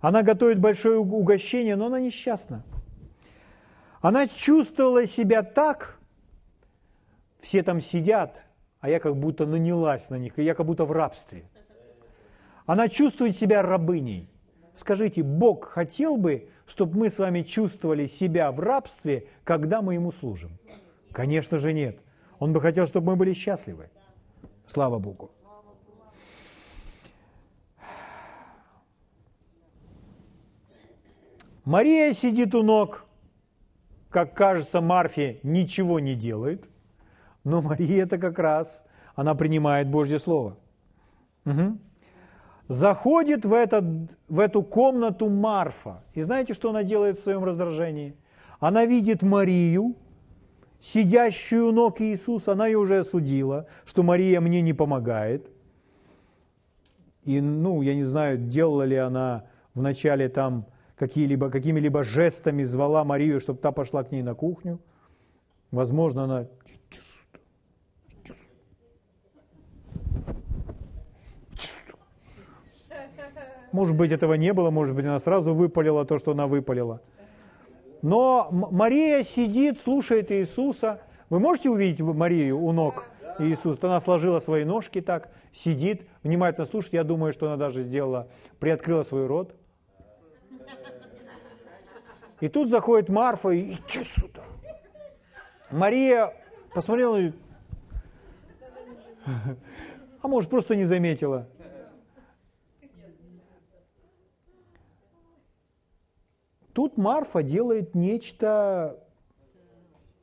Она готовит большое угощение, но она несчастна. Она чувствовала себя так, все там сидят, а я как будто нанялась на них, и я как будто в рабстве. Она чувствует себя рабыней. Скажите, Бог хотел бы, чтобы мы с вами чувствовали себя в рабстве, когда мы Ему служим? Конечно же нет. Он бы хотел, чтобы мы были счастливы. Слава Богу. Мария сидит у ног, как кажется Марфе, ничего не делает, но Мария это как раз, она принимает Божье Слово. Угу. Заходит в, этот, в эту комнату Марфа. И знаете, что она делает в своем раздражении? Она видит Марию, сидящую у ног Иисуса, она ее уже осудила, что Мария мне не помогает. И, ну, я не знаю, делала ли она вначале там какие-либо, какими-либо жестами звала Марию, чтобы та пошла к ней на кухню. Возможно, она... Может быть, этого не было, может быть, она сразу выпалила то, что она выпалила. Но Мария сидит, слушает Иисуса. Вы можете увидеть Марию у ног Иисуса? Она сложила свои ножки так, сидит, внимательно слушает. Я думаю, что она даже сделала, приоткрыла свой рот. И тут заходит Марфа и иди сюда. Мария посмотрела. А может, просто не заметила. Тут Марфа делает нечто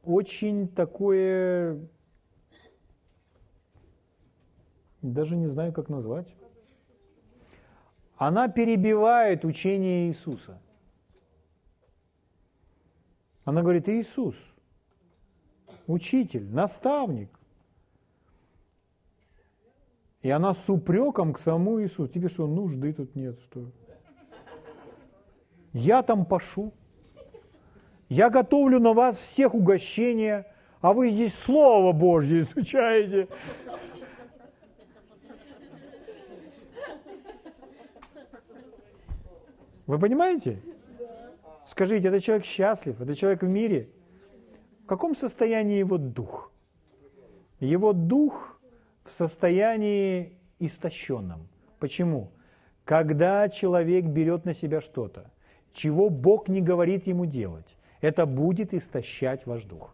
очень такое, даже не знаю, как назвать. Она перебивает учение Иисуса. Она говорит, Иисус, учитель, наставник. И она с упреком к самому Иисусу. Тебе что, нужды тут нет, что Я там пашу. Я готовлю на вас всех угощения, а вы здесь Слово Божье изучаете. Вы понимаете? Скажите, этот человек счастлив, этот человек в мире? В каком состоянии его дух? Его дух в состоянии истощенном. Почему? Когда человек берет на себя что-то, чего Бог не говорит ему делать, это будет истощать ваш дух.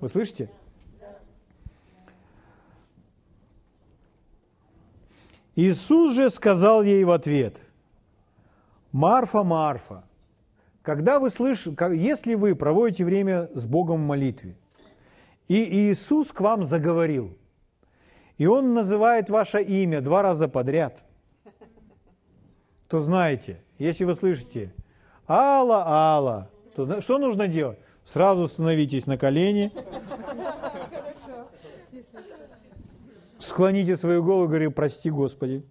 Вы слышите? Иисус же сказал ей в ответ – Марфа, Марфа, когда вы слышите, если вы проводите время с Богом в молитве, и Иисус к вам заговорил, и Он называет ваше имя два раза подряд, то знаете, если вы слышите «Алла, Алла», то что нужно делать? Сразу становитесь на колени, склоните свою голову и говорите «Прости, Господи».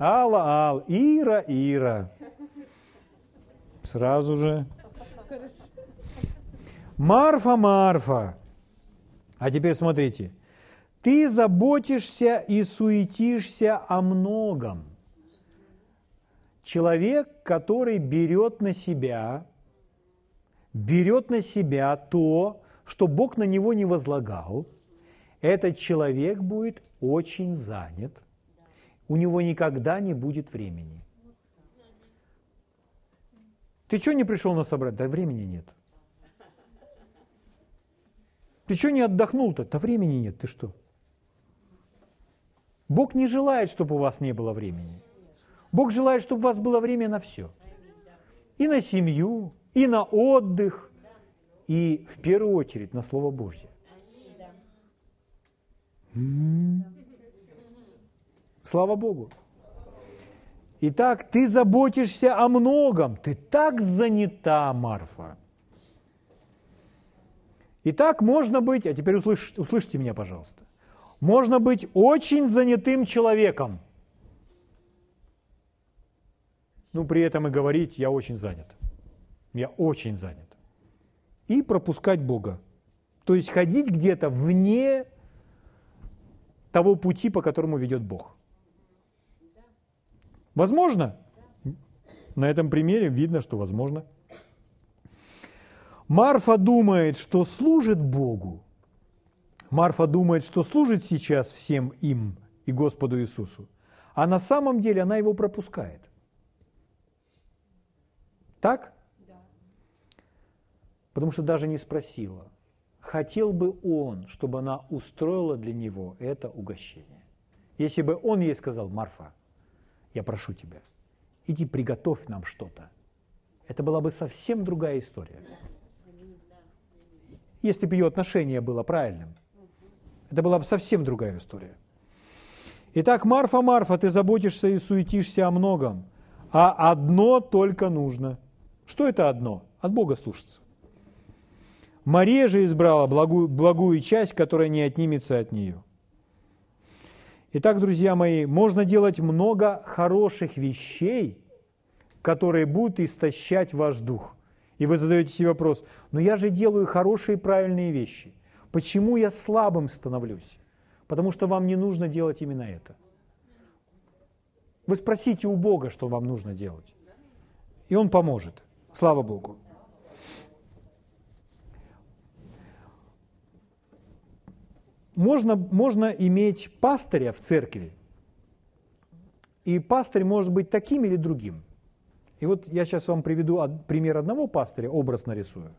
Алла, Ал, Ира, Ира. Сразу же. Марфа, Марфа. А теперь смотрите. Ты заботишься и суетишься о многом. Человек, который берет на себя, берет на себя то, что Бог на него не возлагал, этот человек будет очень занят – у него никогда не будет времени. Ты что не пришел на собрание? Да времени нет. Ты что не отдохнул-то? Да времени нет, ты что? Бог не желает, чтобы у вас не было времени. Бог желает, чтобы у вас было время на все. И на семью, и на отдых, и в первую очередь на Слово Божье. М-м-м. Слава Богу. Итак, ты заботишься о многом. Ты так занята, Марфа. Итак, можно быть, а теперь услыш, услышьте меня, пожалуйста, можно быть очень занятым человеком, ну при этом и говорить, я очень занят, я очень занят, и пропускать Бога, то есть ходить где-то вне того пути, по которому ведет Бог. Возможно? На этом примере видно, что возможно. Марфа думает, что служит Богу. Марфа думает, что служит сейчас всем им и Господу Иисусу. А на самом деле она его пропускает. Так? Потому что даже не спросила. Хотел бы он, чтобы она устроила для него это угощение. Если бы он ей сказал, Марфа, я прошу тебя, иди приготовь нам что-то. Это была бы совсем другая история. Если бы ее отношение было правильным. Это была бы совсем другая история. Итак, Марфа, Марфа, ты заботишься и суетишься о многом, а одно только нужно. Что это одно? От Бога слушаться. Мария же избрала благую, благую часть, которая не отнимется от нее. Итак, друзья мои, можно делать много хороших вещей, которые будут истощать ваш дух. И вы задаете себе вопрос, но я же делаю хорошие и правильные вещи. Почему я слабым становлюсь? Потому что вам не нужно делать именно это. Вы спросите у Бога, что вам нужно делать. И Он поможет. Слава Богу. можно, можно иметь пастыря в церкви, и пастырь может быть таким или другим. И вот я сейчас вам приведу пример одного пастыря, образ нарисую,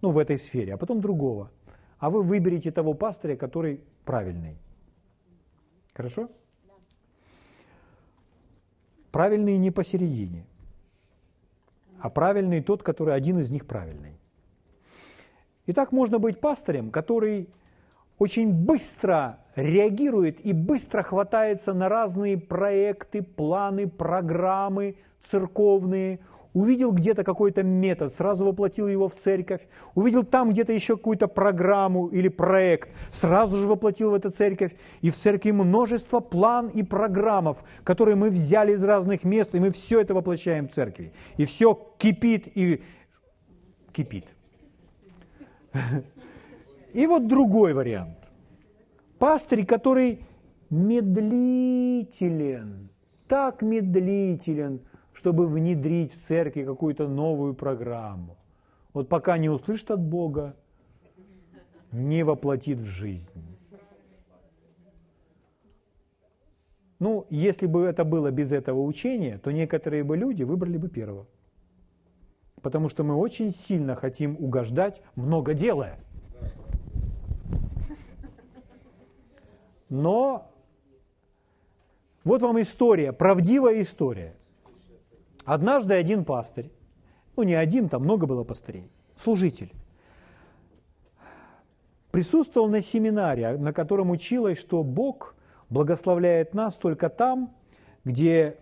ну, в этой сфере, а потом другого. А вы выберете того пастыря, который правильный. Хорошо? Правильный не посередине, а правильный тот, который один из них правильный. Итак, можно быть пастырем, который очень быстро реагирует и быстро хватается на разные проекты, планы, программы церковные. Увидел где-то какой-то метод, сразу воплотил его в церковь. Увидел там где-то еще какую-то программу или проект, сразу же воплотил в эту церковь. И в церкви множество план и программов, которые мы взяли из разных мест, и мы все это воплощаем в церкви. И все кипит и кипит. И вот другой вариант. Пастырь, который медлителен, так медлителен, чтобы внедрить в церкви какую-то новую программу. Вот пока не услышит от Бога, не воплотит в жизнь. Ну, если бы это было без этого учения, то некоторые бы люди выбрали бы первого. Потому что мы очень сильно хотим угождать, много делая. Но вот вам история, правдивая история. Однажды один пастырь, ну не один, там много было пастырей, служитель, присутствовал на семинаре, на котором училось, что Бог благословляет нас только там, где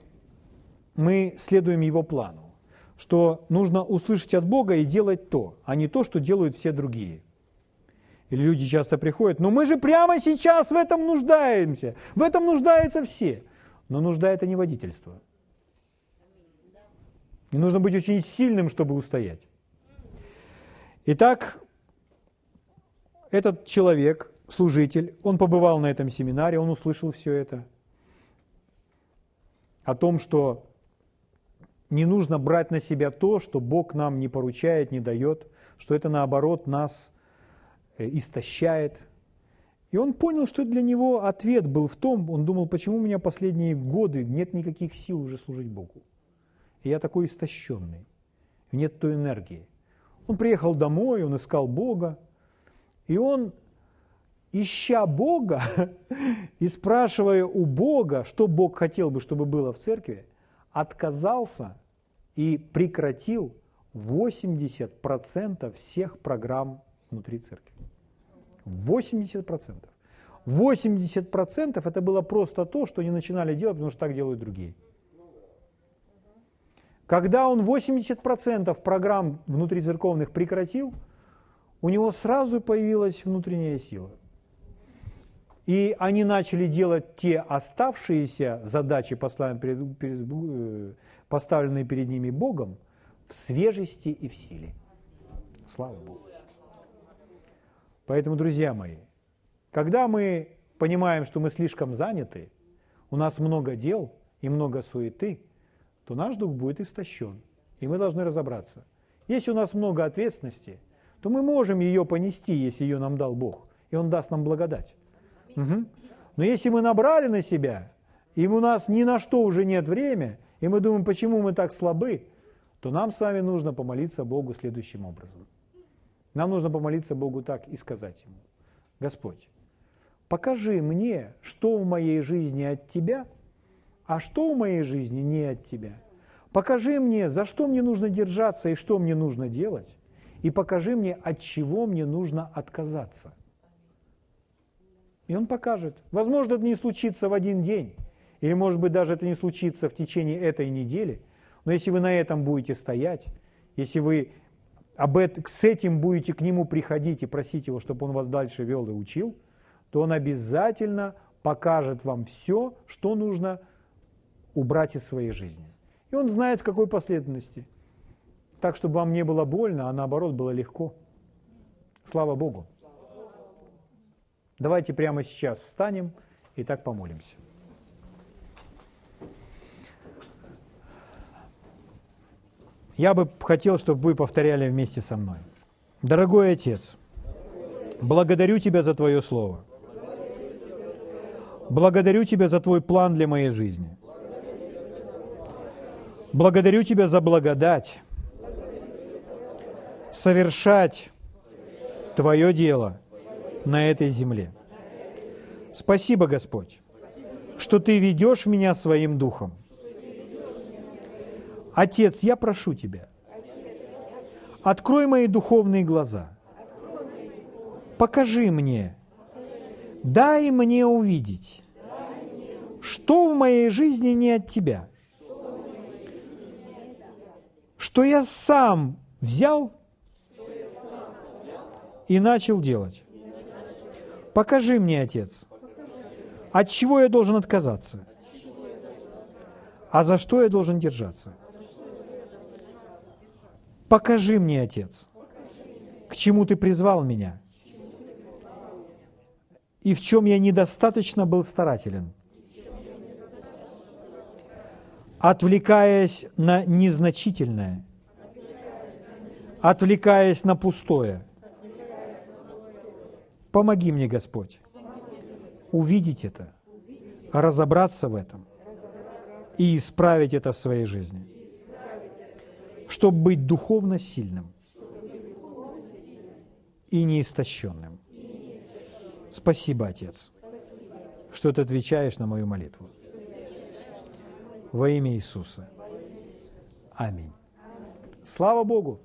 мы следуем Его плану, что нужно услышать от Бога и делать то, а не то, что делают все другие – или люди часто приходят, но мы же прямо сейчас в этом нуждаемся. В этом нуждаются все. Но нужда это не водительство. И нужно быть очень сильным, чтобы устоять. Итак, этот человек, служитель, он побывал на этом семинаре, он услышал все это. О том, что не нужно брать на себя то, что Бог нам не поручает, не дает, что это наоборот нас Э, истощает. И он понял, что для него ответ был в том, он думал, почему у меня последние годы нет никаких сил уже служить Богу. И я такой истощенный, нет той энергии. Он приехал домой, он искал Бога, и он, ища Бога и спрашивая у Бога, что Бог хотел бы, чтобы было в церкви, отказался и прекратил 80% всех программ внутри церкви. 80%. 80% это было просто то, что они начинали делать, потому что так делают другие. Когда он 80% программ внутри церковных прекратил, у него сразу появилась внутренняя сила. И они начали делать те оставшиеся задачи, э, поставленные перед ними Богом, в свежести и в силе. Слава Богу. Поэтому, друзья мои, когда мы понимаем, что мы слишком заняты, у нас много дел и много суеты, то наш дух будет истощен. И мы должны разобраться. Если у нас много ответственности, то мы можем ее понести, если ее нам дал Бог, и Он даст нам благодать. Угу. Но если мы набрали на себя, и у нас ни на что уже нет времени, и мы думаем, почему мы так слабы, то нам с вами нужно помолиться Богу следующим образом. Нам нужно помолиться Богу так и сказать Ему, Господь, покажи мне, что в моей жизни от Тебя, а что в моей жизни не от Тебя. Покажи мне, за что мне нужно держаться и что мне нужно делать, и покажи мне, от чего мне нужно отказаться. И Он покажет. Возможно, это не случится в один день, или, может быть, даже это не случится в течение этой недели, но если вы на этом будете стоять, если вы об этом, с этим будете к нему приходить и просить его, чтобы он вас дальше вел и учил, то он обязательно покажет вам все, что нужно убрать из своей жизни. И он знает, в какой последовательности. Так, чтобы вам не было больно, а наоборот было легко. Слава Богу. Давайте прямо сейчас встанем и так помолимся. Я бы хотел, чтобы вы повторяли вместе со мной. Дорогой Отец, благодарю Тебя за Твое Слово. Благодарю Тебя за Твой план для моей жизни. Благодарю Тебя за благодать. Совершать Твое дело на этой земле. Спасибо, Господь, что Ты ведешь меня своим духом – Отец, я прошу Тебя, открой мои духовные глаза, покажи мне, дай мне увидеть, что в моей жизни не от Тебя, что я сам взял и начал делать. Покажи мне, Отец, от чего я должен отказаться, а за что я должен держаться – Покажи мне, Отец, к чему Ты призвал меня и в чем я недостаточно был старателен. Отвлекаясь на незначительное, отвлекаясь на пустое. Помоги мне, Господь, увидеть это, разобраться в этом и исправить это в своей жизни чтобы быть духовно сильным и неистощенным. Спасибо, Отец, что ты отвечаешь на мою молитву. Во имя Иисуса. Аминь. Слава Богу!